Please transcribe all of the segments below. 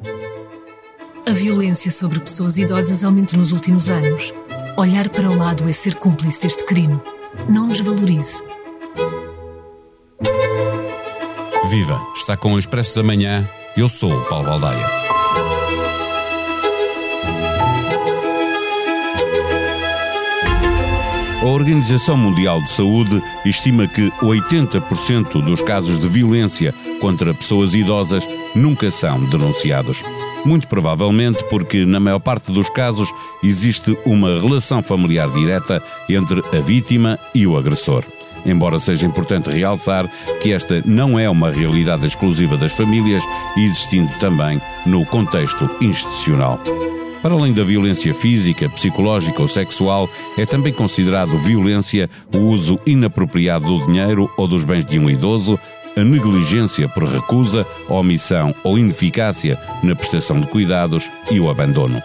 A violência sobre pessoas idosas aumenta nos últimos anos. Olhar para o lado é ser cúmplice deste crime. Não nos valorize. Viva! Está com o Expresso da Manhã. Eu sou o Paulo Baldaia. A Organização Mundial de Saúde estima que 80% dos casos de violência contra pessoas idosas nunca são denunciados. Muito provavelmente porque, na maior parte dos casos, existe uma relação familiar direta entre a vítima e o agressor. Embora seja importante realçar que esta não é uma realidade exclusiva das famílias, existindo também no contexto institucional. Para além da violência física, psicológica ou sexual, é também considerado violência o uso inapropriado do dinheiro ou dos bens de um idoso, a negligência por recusa, omissão ou ineficácia na prestação de cuidados e o abandono.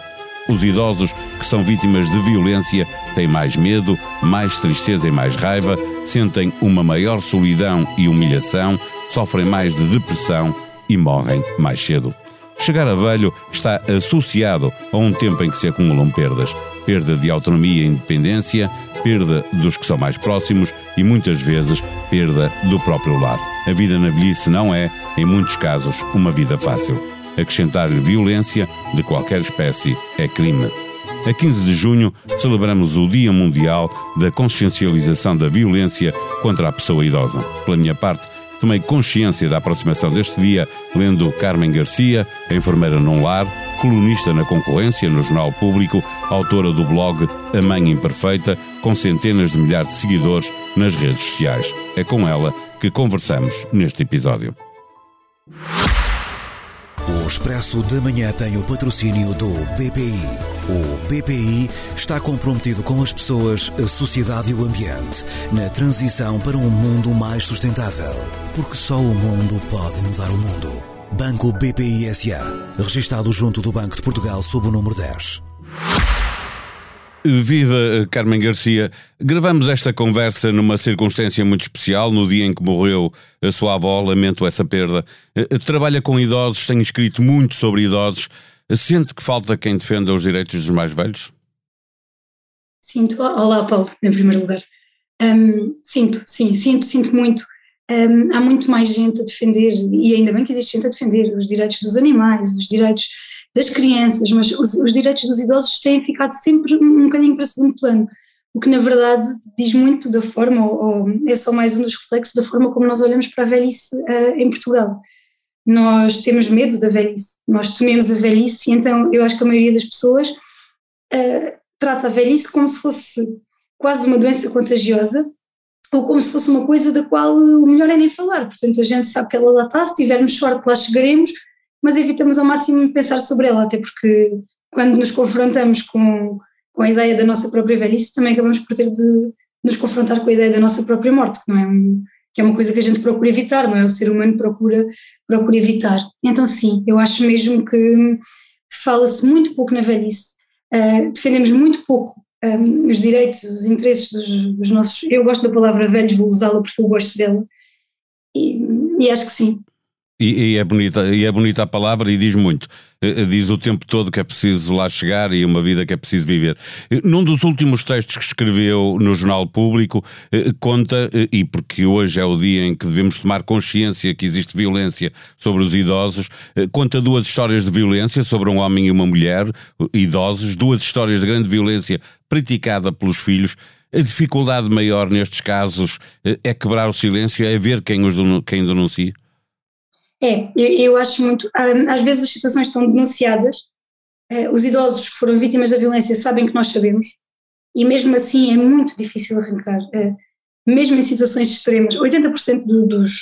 Os idosos que são vítimas de violência têm mais medo, mais tristeza e mais raiva, sentem uma maior solidão e humilhação, sofrem mais de depressão e morrem mais cedo. Chegar a velho está associado a um tempo em que se acumulam perdas. Perda de autonomia e independência, perda dos que são mais próximos e muitas vezes perda do próprio lar. A vida na velhice não é, em muitos casos, uma vida fácil. Acrescentar-lhe violência de qualquer espécie é crime. A 15 de junho celebramos o Dia Mundial da Consciencialização da Violência contra a Pessoa Idosa. Pela minha parte, tomei consciência da aproximação deste dia lendo Carmen Garcia, enfermeira num lar, colunista na concorrência no Jornal Público, autora do blog A Mãe Imperfeita, com centenas de milhares de seguidores nas redes sociais. É com ela que conversamos neste episódio. O Expresso da Manhã tem o patrocínio do BPI. O BPI está comprometido com as pessoas, a sociedade e o ambiente na transição para um mundo mais sustentável. Porque só o mundo pode mudar o mundo. Banco BPI SA. Registado junto do Banco de Portugal sob o número 10. Viva Carmen Garcia. Gravamos esta conversa numa circunstância muito especial, no dia em que morreu a sua avó, lamento essa perda. Eh, trabalha com idosos, tem escrito muito sobre idosos. Sente que falta quem defenda os direitos dos mais velhos? Sinto. Olá, Paulo, em primeiro lugar. Um, sinto, sim, sinto, sinto muito. Um, há muito mais gente a defender, e ainda bem que existe gente a defender os direitos dos animais, os direitos das crianças, mas os, os, direitos dos idosos têm ficado sempre um bocadinho para segundo plano, o que na verdade diz muito da forma, ou, ou é só mais um dos reflexos da forma como nós olhamos para a velhice uh, em Portugal. Nós temos medo da velhice, nós tememos a velhice, então eu acho que a maioria das pessoas uh, trata a velhice como se fosse quase uma doença contagiosa, ou como se fosse uma coisa da qual o melhor é nem falar. Portanto, a gente sabe que ela lá está, se tivermos sorte lá chegaremos, mas evitamos ao máximo pensar sobre ela, até porque quando nos confrontamos com, com a ideia da nossa própria velhice, também acabamos por ter de nos confrontar com a ideia da nossa própria morte, que não é um, que é uma coisa que a gente procura evitar, não é? O ser humano procura, procura evitar. Então, sim, eu acho mesmo que fala-se muito pouco na velhice, uh, defendemos muito pouco um, os direitos, os interesses dos, dos, nossos. Eu gosto da palavra velhos, vou usá-la porque eu gosto dela, e, e acho que sim, e, e, é bonita, e é bonita a palavra e diz muito. Eh, eh, diz o tempo todo que é preciso lá chegar e uma vida que é preciso viver. Eh, num dos últimos textos que escreveu no Jornal Público, conta, e porque hoje é o dia em que devemos tomar consciência que existe violência sobre os idosos, conta duas histórias de violência sobre um homem e uma mulher, idosos, duas histórias de grande violência praticada pelos filhos. A dificuldade maior nestes casos é quebrar o silêncio, é ver quem, os, quem denuncia? É, eu, eu acho muito. Às vezes as situações estão denunciadas, eh, os idosos que foram vítimas da violência sabem que nós sabemos, e mesmo assim é muito difícil arrancar. Eh, mesmo em situações extremas, 80% do, dos,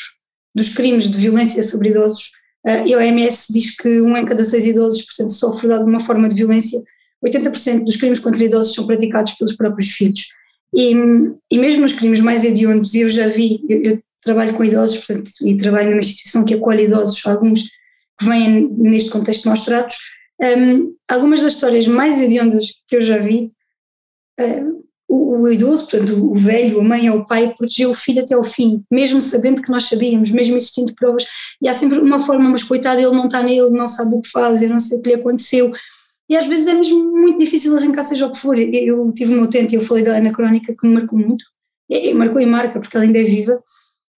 dos crimes de violência sobre idosos, eh, a OMS diz que um em cada seis idosos, portanto, sofre de alguma forma de violência. 80% dos crimes contra idosos são praticados pelos próprios filhos. E, e mesmo os crimes mais hediondos, eu já vi, eu, eu trabalho com idosos, portanto, e trabalho numa instituição que acolhe idosos, alguns que vêm neste contexto maus tratos. Um, algumas das histórias mais hediondas que eu já vi, uh, o, o, idoso, portanto o velho, a mãe ou o pai, protegeu o filho até ao fim, mesmo sabendo que nós sabíamos, mesmo existindo provas, e há sempre uma forma, mas coitado, ele não está nele, não sabe o que faz, eu não sei o que lhe aconteceu, e às vezes é mesmo muito difícil arrancar seja o que for, eu tive uma utente, eu falei dela na crónica que me marcou muito, e marcou e marca porque ela ainda é viva,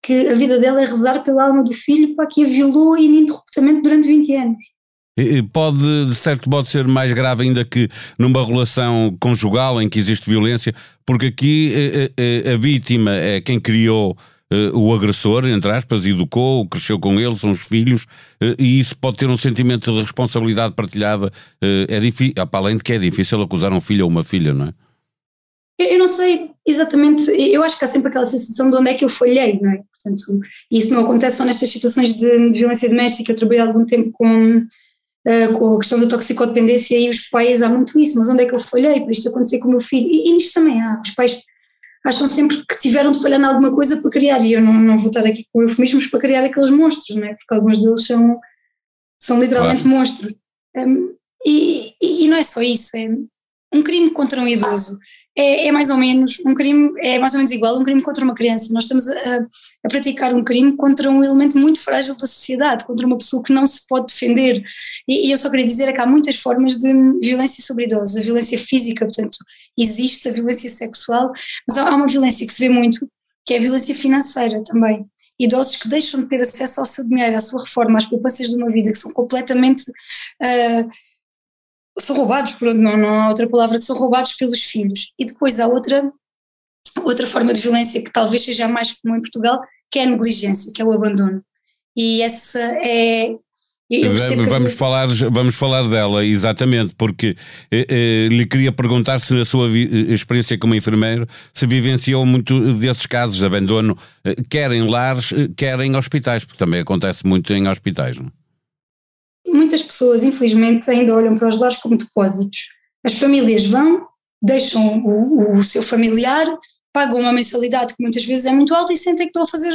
que a vida dela é rezar pela alma do filho para que a violou ininterruptamente durante 20 anos. Pode, de certo modo, ser mais grave ainda que numa relação conjugal em que existe violência, porque aqui a, eh, a, eh, eh, a vítima é quem criou o agressor, entre aspas, educou, cresceu com ele, são os filhos, e isso pode ter um sentimento de responsabilidade partilhada. É difícil, para além de que é difícil acusar um filho ou uma filha, não é? Eu não sei exatamente, eu acho que há sempre aquela sensação de onde é que eu falhei, não é? Portanto, isso não acontece só nestas situações de, de violência doméstica. Eu trabalhei algum tempo com uh, com a questão da toxicodependência e os pais há muito isso, mas onde é que eu falhei para isto acontecer com o meu filho? E, e nisto também há, os pais acham sempre que tiveram de falhar em alguma coisa para criar, e eu não, não vou estar aqui com eufemismos para criar aqueles monstros, não é? porque alguns deles são, são literalmente claro. monstros. Um, e, e, não é só isso, é um crime contra um idoso é, é, mais ou menos um crime, é mais ou menos igual um crime contra uma criança. Nós estamos a, a, praticar um crime contra um elemento muito frágil da sociedade, contra uma pessoa que não se pode defender. E, e eu só queria dizer é que há muitas formas de violência sobre idosos. A violência física, portanto, existe, a violência sexual, mas há, há uma violência que se vê muito, que é a violência financeira também idosos que deixam de ter acesso ao seu dinheiro, à sua reforma, às poupanças de uma vida, que são completamente uh, são roubados, pronto, não, não há outra palavra, que são roubados pelos filhos. E depois há outra, outra forma de violência que talvez seja mais comum em Portugal, que é a negligência, que é o abandono. E essa é. Vamos, que... falar, vamos falar dela, exatamente, porque eh, eh, lhe queria perguntar se na sua eh, experiência como enfermeiro se vivenciou muito desses casos de abandono, eh, quer em lares, eh, quer em hospitais, porque também acontece muito em hospitais. Não? Muitas pessoas, infelizmente, ainda olham para os lares como depósitos. As famílias vão, deixam o, o seu familiar, pagam uma mensalidade que muitas vezes é muito alta e sentem que estão a fazer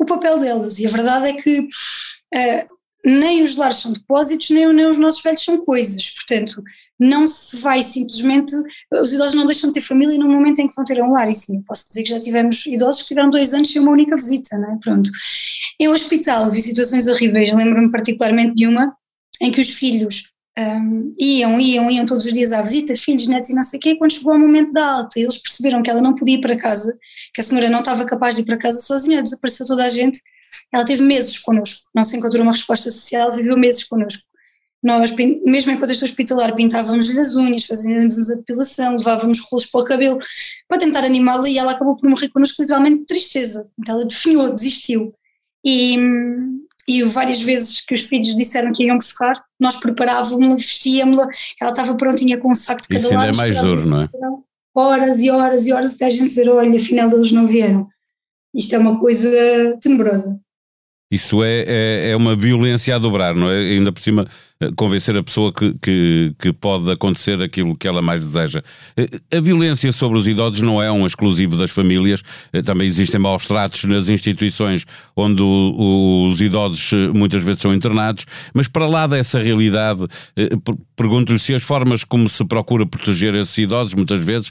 o papel delas. E a verdade é que uh, nem os lares são depósitos, nem, nem, os nossos velhos são coisas. Portanto, não se vai simplesmente. Os idosos não deixam de ter família no momento em que vão ter um lar. E sim, posso dizer que já tivemos idosos que tiveram dois anos sem uma única visita, não é? Pronto. Em hospital vi situações horríveis, lembro-me particularmente de uma em que os filhos um, iam, iam, iam todos os dias à visita, filhos, netos e não sei o quê, quando chegou ao momento da alta, eles perceberam que ela não podia ir para casa, que a senhora não estava capaz de ir para casa sozinha, desapareceu toda a gente, ela teve meses connosco, não se encontrou uma resposta social, viveu meses connosco. Nós, mesmo enquanto estou hospitalar, pintávamos-lhe as unhas, fazíamos a depilação, levávamos rolos para o cabelo, para tentar animá-la e ela acabou por morrer connosco literalmente de tristeza. Então ela definhou, desistiu. E, hum, e várias vezes que os filhos disseram que iam buscar, nós preparávamos-la, vestíamos-la, ela estava prontinha com um saco de cada Isso lado. ainda é mais duro, não é? Horas e horas e horas até a gente dizer, olha, afinal eles não vieram. Isto é uma coisa tenebrosa. Isso é, é, é, uma violência a dobrar, não é? Ainda por cima, convencer a pessoa que, que, que, pode acontecer aquilo que ela mais deseja. Eh, a violência sobre os idosos não é um exclusivo das famílias, eh, também existem maus tratos nas instituições onde os idosos muitas vezes são internados, mas para lá dessa realidade, pergunto-lhe se as formas como se procura proteger esses idosos, muitas vezes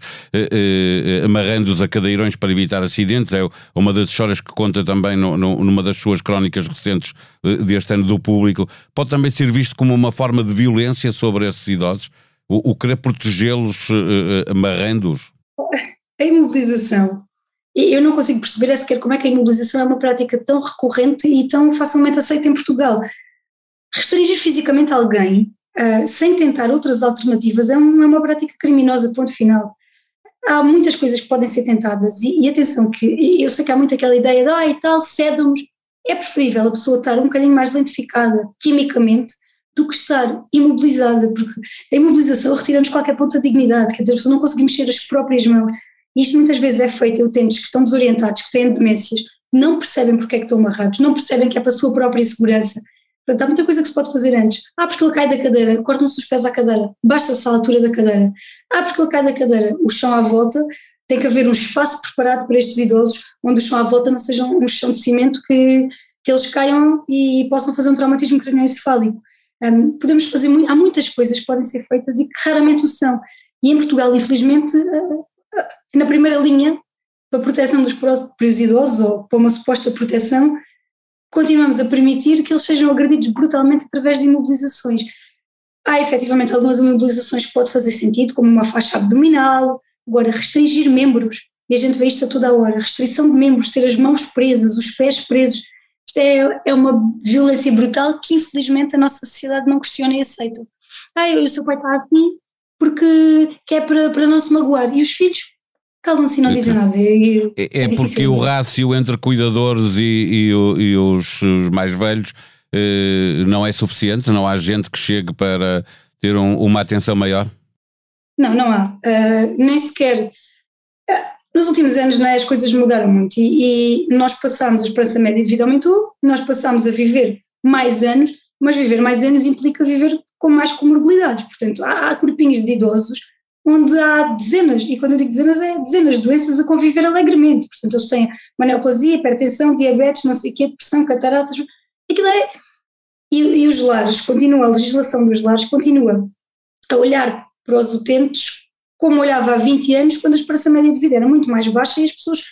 amarrando-os a cadeirões para evitar acidentes, é uma das histórias que conta também numa das suas crónicas recentes eh, deste ano do público, pode também ser visto como uma forma de violência sobre esses idosos? O, o querer protegê-los uh, amarrando-os? A imobilização. Eu não consigo perceber sequer como é que a imobilização é uma prática tão recorrente e tão facilmente aceita em Portugal. Restringir fisicamente alguém uh, sem tentar outras alternativas é, um, é, uma prática criminosa, ponto final. Há muitas coisas que podem ser tentadas e, e atenção que eu sei que há muito aquela ideia de ah e tal, cedam-nos, é preferível a pessoa estar um bocadinho mais lentificada quimicamente do que estar imobilizada, porque a imobilização retira-nos qualquer ponto de dignidade, quer dizer, a pessoa não consegue mexer as próprias mãos. E isto muitas vezes é feito em utentes que estão desorientados, que têm demências, não percebem porque é que estão amarrados, não percebem que é para a sua própria segurança. Portanto, há muita coisa que se pode fazer antes. Ah, porque ele cai da cadeira, cortam-se os pés à cadeira, basta-se a altura da cadeira. Ah, porque ele cai da cadeira, o chão à volta, tem que haver um espaço preparado para estes idosos, onde o chão à volta não seja um chão de cimento que, que eles caiam e possam fazer um traumatismo cranioencefálico. Um, podemos fazer, há muitas coisas que podem ser feitas e que raramente o são. E em Portugal, infelizmente, na primeira linha para a proteção dos próprios idosos ou para uma suposta proteção, continuamos a permitir que eles sejam agredidos brutalmente através de imobilizações. Há efetivamente algumas imobilizações que pode fazer sentido, como uma faixa abdominal, agora restringir membros, e a gente vê isto a toda a hora, restrição de membros, ter as mãos presas, os pés presos, isto é, é uma violência brutal que infelizmente a nossa sociedade não questiona e aceita. Ah, o seu pai está assim porque quer para, para não se magoar, e os filhos calam-se e não dizem nada. E, é, é, é porque o rácio entre cuidadores e, e, e os, os, mais velhos eh, não é suficiente? Não há gente que chegue para ter um, uma atenção maior? Não, não há. Uh, nem sequer. Nos últimos anos né, as coisas mudaram muito e, e nós passámos, a esperança média de vida aumentou, nós passámos a viver mais anos, mas viver mais anos implica viver com mais comorbilidades. Portanto, há, há corpinhos de idosos onde há dezenas, e quando eu digo dezenas, é dezenas de doenças a conviver alegremente. Portanto, eles têm maneoplasia, hipertensão, diabetes, não sei o quê, depressão, cataratas, aquilo é. E, e os lares, continua, a legislação dos lares continua a olhar para os utentes como olhava há 20 anos, quando a esperança média de vida era muito mais baixa e as pessoas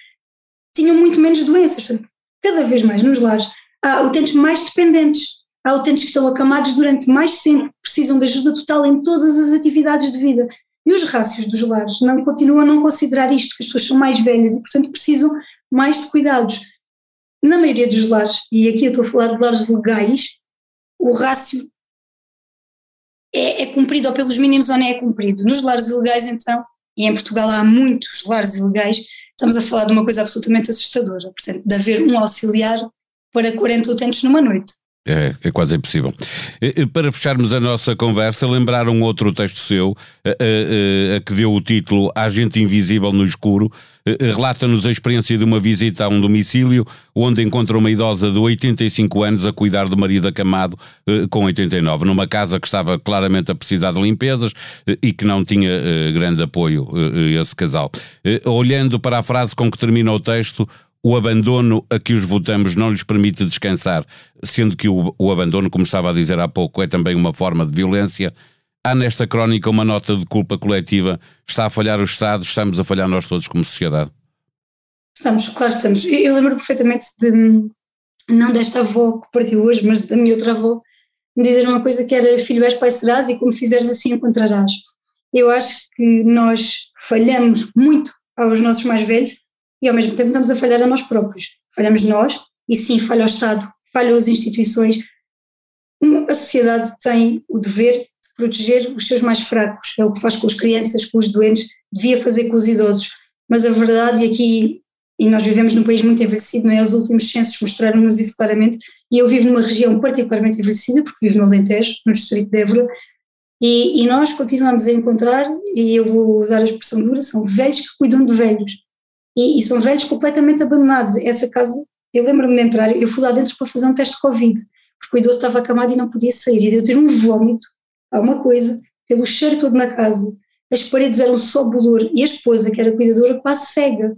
tinham muito menos doenças. Portanto, cada vez mais nos lares há utentes mais dependentes, há utentes que estão acamados durante mais tempo, precisam de ajuda total em todas as atividades de vida. E os rácios dos lares não continuam a não considerar isto, que as pessoas são mais velhas e, portanto, precisam mais de cuidados. Na maioria dos lares, e aqui eu estou a falar de lares legais, o rácio é, é cumprido ou pelos mínimos ou não é cumprido. Nos lares ilegais, então, e em Portugal há muitos lares ilegais, estamos a falar de uma coisa absolutamente assustadora, portanto, de haver um auxiliar para 40 utentes numa noite. É, é, quase impossível. Para fecharmos a nossa conversa, lembrar um outro texto seu, a, a, a que deu o título Agente Invisível no Escuro, relata-nos a experiência de uma visita a um domicílio onde encontra uma idosa de 85 anos a cuidar do marido acamado com 89, numa casa que estava claramente a precisar de limpezas e que não tinha grande apoio esse casal. Olhando para a frase com que termina o texto, o abandono a que os votamos não lhes permite descansar, sendo que o, o, abandono, como estava a dizer há pouco, é também uma forma de violência. Há nesta crónica uma nota de culpa coletiva. Está a falhar o Estado, estamos a falhar nós todos como sociedade. Estamos, claro que estamos. Eu, lembro perfeitamente de, não desta avó que partiu hoje, mas da minha outra avó, me dizer uma coisa que era filho és pai serás e como fizeres assim encontrarás. Eu acho que nós falhamos muito aos nossos mais velhos e ao mesmo tempo estamos a falhar a nós próprios. Falhamos nós, e sim, falha o Estado, falham as instituições. A sociedade tem o dever de proteger os seus mais fracos, é o que faz com as crianças, com os doentes, devia fazer com os idosos. Mas a verdade, e aqui, e nós vivemos num país muito envelhecido, não é? Os últimos censos mostraram-nos isso claramente, e eu vivo numa região particularmente envelhecida, porque vivo no Alentejo, no distrito de Évora, e, e nós continuamos a encontrar, e eu vou usar a expressão dura, são velhos que cuidam de velhos e, e são velhos completamente abandonados. Essa casa, eu lembro-me de entrar, eu fui lá dentro para fazer um teste de Covid, porque o idoso estava acamado e não podia sair, e de eu ter um vómito, alguma coisa, pelo cheiro todo na casa, as paredes eram só bolor, e a esposa, que era cuidadora, quase cega.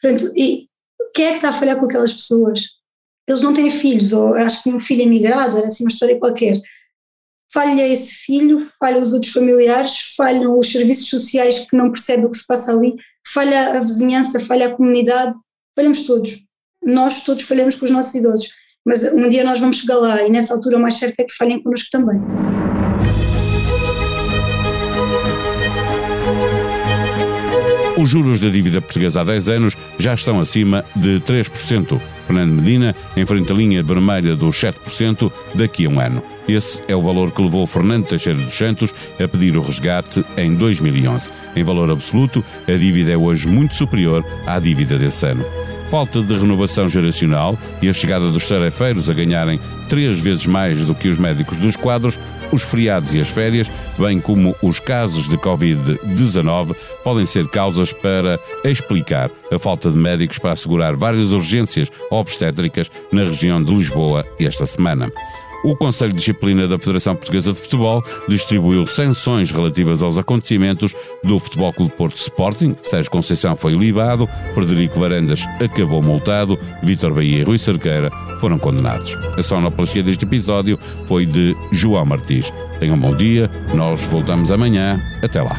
Portanto, e quem é que está a falhar com aquelas pessoas? Eles não têm filhos, ou acho que um filho emigrado, era assim uma história qualquer. Falha esse filho, falha os outros familiares, falham os serviços sociais que não percebem o que se passa ali, falha a vizinhança, falha a comunidade, falhamos todos. Nós todos falhamos com os nossos idosos, mas um dia nós vamos chegar lá e nessa altura o mais certo é que falhem connosco também. Os juros da dívida portuguesa há 10 anos já estão acima de 3%. Fernando Medina enfrenta a linha vermelha dos 7% daqui a um ano. Esse é o valor que levou Fernando Teixeira dos Santos a pedir o resgate em 2011. Em valor absoluto, a dívida é hoje muito superior à dívida desse ano. Falta de renovação geracional e a chegada dos tarefeiros a ganharem três vezes mais do que os médicos dos quadros, os feriados e as férias, bem como os casos de Covid-19, podem ser causas para explicar a falta de médicos para assegurar várias urgências obstétricas na região de Lisboa esta semana. O Conselho de Disciplina da Federação Portuguesa de Futebol distribuiu sanções relativas aos acontecimentos do Futebol Clube Porto Sporting. Sérgio Conceição foi libado, Frederico Varandas acabou multado, Vítor Bahia e Rui Cerqueira foram condenados. A sonoplastia deste episódio foi de João Martins. Tenham um bom dia, nós voltamos amanhã. Até lá.